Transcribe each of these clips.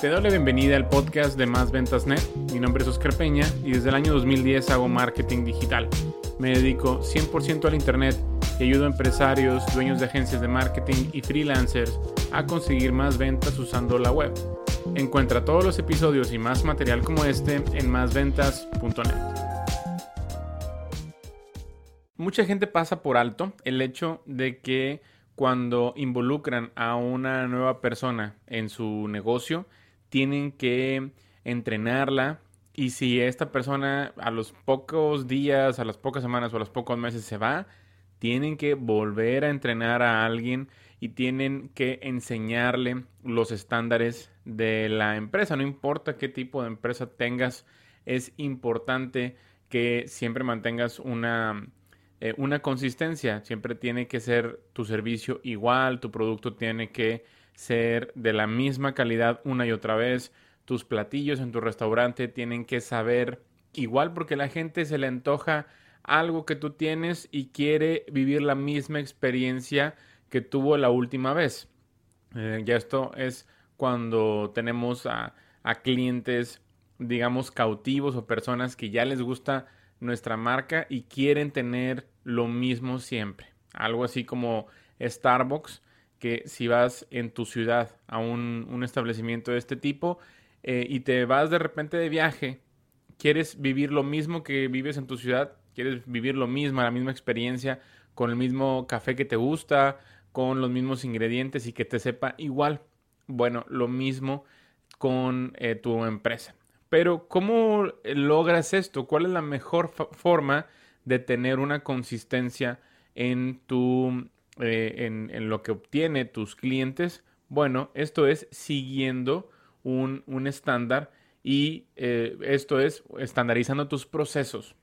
Te doy la bienvenida al podcast de Más Ventas Net. Mi nombre es Oscar Peña y desde el año 2010 hago marketing digital. Me dedico 100% al Internet y ayudo a empresarios, dueños de agencias de marketing y freelancers a conseguir más ventas usando la web. Encuentra todos los episodios y más material como este en másventas.net. Mucha gente pasa por alto el hecho de que cuando involucran a una nueva persona en su negocio, tienen que entrenarla y si esta persona a los pocos días, a las pocas semanas o a los pocos meses se va, tienen que volver a entrenar a alguien y tienen que enseñarle los estándares de la empresa. No importa qué tipo de empresa tengas, es importante que siempre mantengas una, eh, una consistencia. Siempre tiene que ser tu servicio igual, tu producto tiene que ser de la misma calidad una y otra vez. Tus platillos en tu restaurante tienen que saber igual porque la gente se le antoja algo que tú tienes y quiere vivir la misma experiencia que tuvo la última vez. Eh, ya esto es cuando tenemos a, a clientes, digamos, cautivos o personas que ya les gusta nuestra marca y quieren tener lo mismo siempre. Algo así como Starbucks si vas en tu ciudad a un, establecimiento de este tipo eh, y te vas de repente de viaje, quieres vivir lo mismo que vives en tu ciudad, quieres vivir lo mismo, la misma experiencia, con el mismo café que te gusta, con los mismos ingredientes y que te sepa igual. Bueno, lo mismo con eh, tu empresa. Pero ¿cómo logras esto? ¿Cuál es la mejor forma de tener una consistencia en tu eh, en, lo que obtiene tus clientes, bueno, esto es siguiendo un, estándar y eh, esto es estandarizando tus procesos.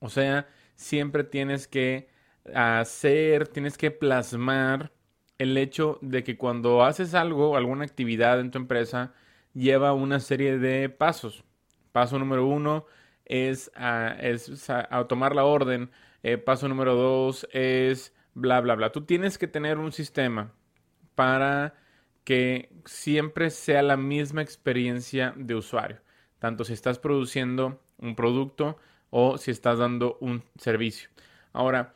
O sea, siempre tienes que hacer, tienes que plasmar el hecho de que cuando haces algo, alguna actividad en tu empresa, lleva una serie de pasos. Paso número uno es, a, tomar la orden. Eh, paso número dos es bla, bla, bla. Tú tienes que tener un sistema para que siempre sea la misma experiencia de usuario, tanto si estás produciendo un producto o si estás dando un servicio. Ahora,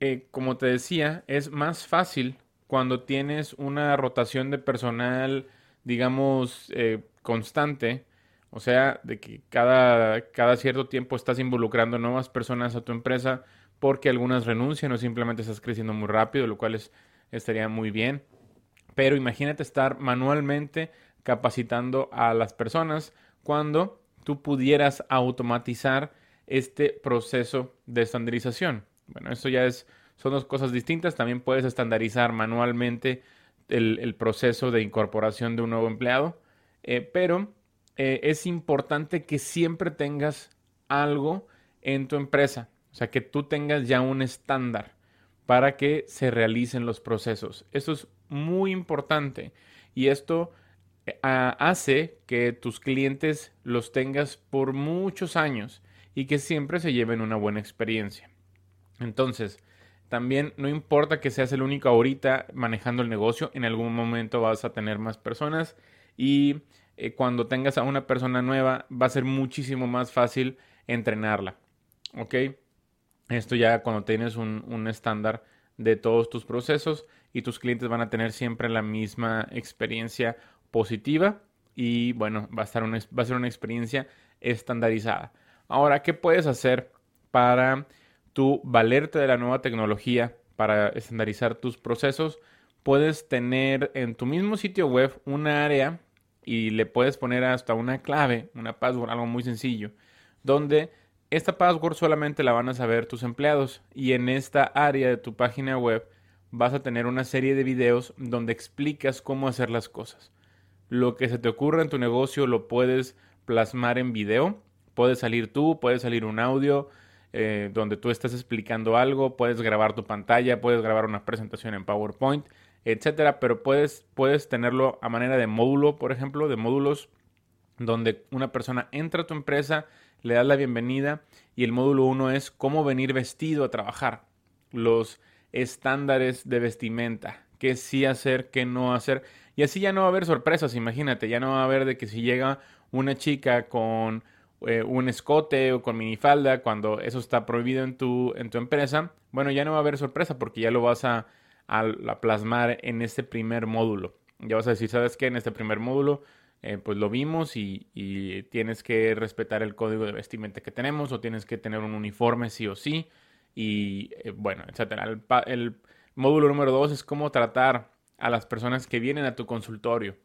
eh, como te decía, es más fácil cuando tienes una rotación de personal, digamos, eh, constante, o sea, de que cada, cada cierto tiempo estás involucrando nuevas personas a tu empresa, porque algunas renuncian o simplemente estás creciendo muy rápido, lo cual es, estaría muy bien. Pero imagínate estar manualmente capacitando a las personas cuando tú pudieras automatizar este proceso de estandarización. Bueno, esto ya es, son dos cosas distintas. También puedes estandarizar manualmente el, proceso de incorporación de un nuevo empleado, eh, pero eh, es importante que siempre tengas algo en tu empresa. O sea, que tú tengas ya un estándar para que se realicen los procesos. Esto es muy importante y esto eh, hace que tus clientes los tengas por muchos años y que siempre se lleven una buena experiencia. Entonces, también no importa que seas el único ahorita manejando el negocio, en algún momento vas a tener más personas y eh, cuando tengas a una persona nueva va a ser muchísimo más fácil entrenarla. ¿Ok? Esto ya cuando tienes un, estándar de todos tus procesos y tus clientes van a tener siempre la misma experiencia positiva y bueno, va a, estar va a ser una experiencia estandarizada. Ahora, ¿qué puedes hacer para tú valerte de la nueva tecnología para estandarizar tus procesos? Puedes tener en tu mismo sitio web una área y le puedes poner hasta una clave, una password, algo muy sencillo, donde esta password solamente la van a saber tus empleados y en esta área de tu página web vas a tener una serie de videos donde explicas cómo hacer las cosas. Lo que se te ocurra en tu negocio lo puedes plasmar en video. Puedes salir tú, puedes salir un audio eh, donde tú estás explicando algo, puedes grabar tu pantalla, puedes grabar una presentación en PowerPoint, etcétera, pero puedes, puedes tenerlo a manera de módulo, por ejemplo, de módulos donde una persona entra a tu empresa, le das la bienvenida y el módulo 1 es cómo venir vestido a trabajar, los estándares de vestimenta, qué sí hacer, qué no hacer. Y así ya no va a haber sorpresas, imagínate, ya no va a haber de que si llega una chica con eh, un escote o con minifalda, cuando eso está prohibido en tu, en tu empresa, bueno, ya no va a haber sorpresa porque ya lo vas a, a, plasmar en este primer módulo. Ya vas a decir, ¿sabes qué? En este primer módulo, eh, pues lo vimos y, tienes que respetar el código de vestimenta que tenemos o tienes que tener un uniforme sí o sí y eh, bueno, etcétera. El, módulo número dos es cómo tratar a las personas que vienen a tu consultorio.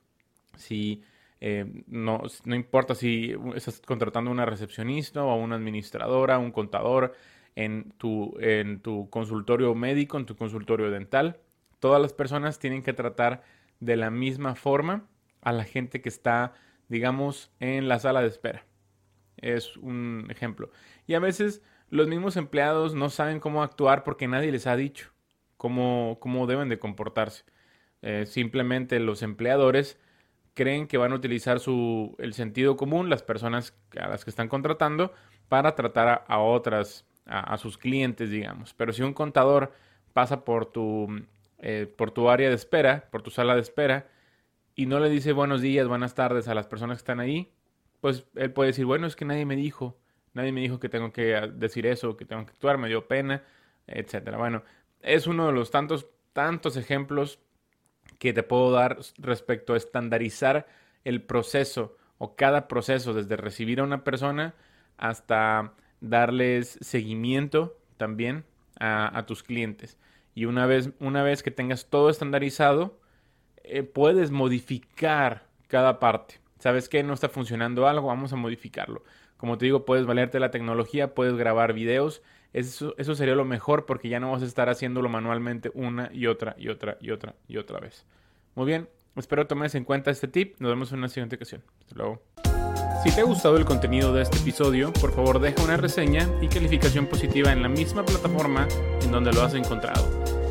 Si eh, no, no, importa si estás contratando una recepcionista o una administradora, un contador en tu, en tu consultorio médico, en tu consultorio dental, todas las personas tienen que tratar de la misma forma a la gente que está, digamos, en la sala de espera. Es un ejemplo. Y a veces los mismos empleados no saben cómo actuar porque nadie les ha dicho cómo, cómo deben de comportarse. Eh, simplemente los empleadores creen que van a utilizar su, el sentido común, las personas a las que están contratando, para tratar a, otras, a, sus clientes, digamos. Pero si un contador pasa por tu, eh, por tu área de espera, por tu sala de espera, y no le dice buenos días, buenas tardes a las personas que están ahí, pues él puede decir, bueno, es que nadie me dijo, nadie me dijo que tengo que decir eso, que tengo que actuar, me dio pena, etcétera. Bueno, es uno de los tantos, tantos ejemplos que te puedo dar respecto a estandarizar el proceso o cada proceso, desde recibir a una persona hasta darles seguimiento también a, tus clientes. Y una vez, una vez que tengas todo estandarizado, eh, puedes modificar cada parte. ¿Sabes que no está funcionando algo? Vamos a modificarlo. Como te digo, puedes valerte la tecnología, puedes grabar videos. Eso, eso sería lo mejor porque ya no vas a estar haciéndolo manualmente una y otra y otra y otra y otra vez. Muy bien, espero tomes en cuenta este tip. Nos vemos en una siguiente ocasión. Hasta luego. Si te ha gustado el contenido de este episodio, por favor deja una reseña y calificación positiva en la misma plataforma en donde lo has encontrado.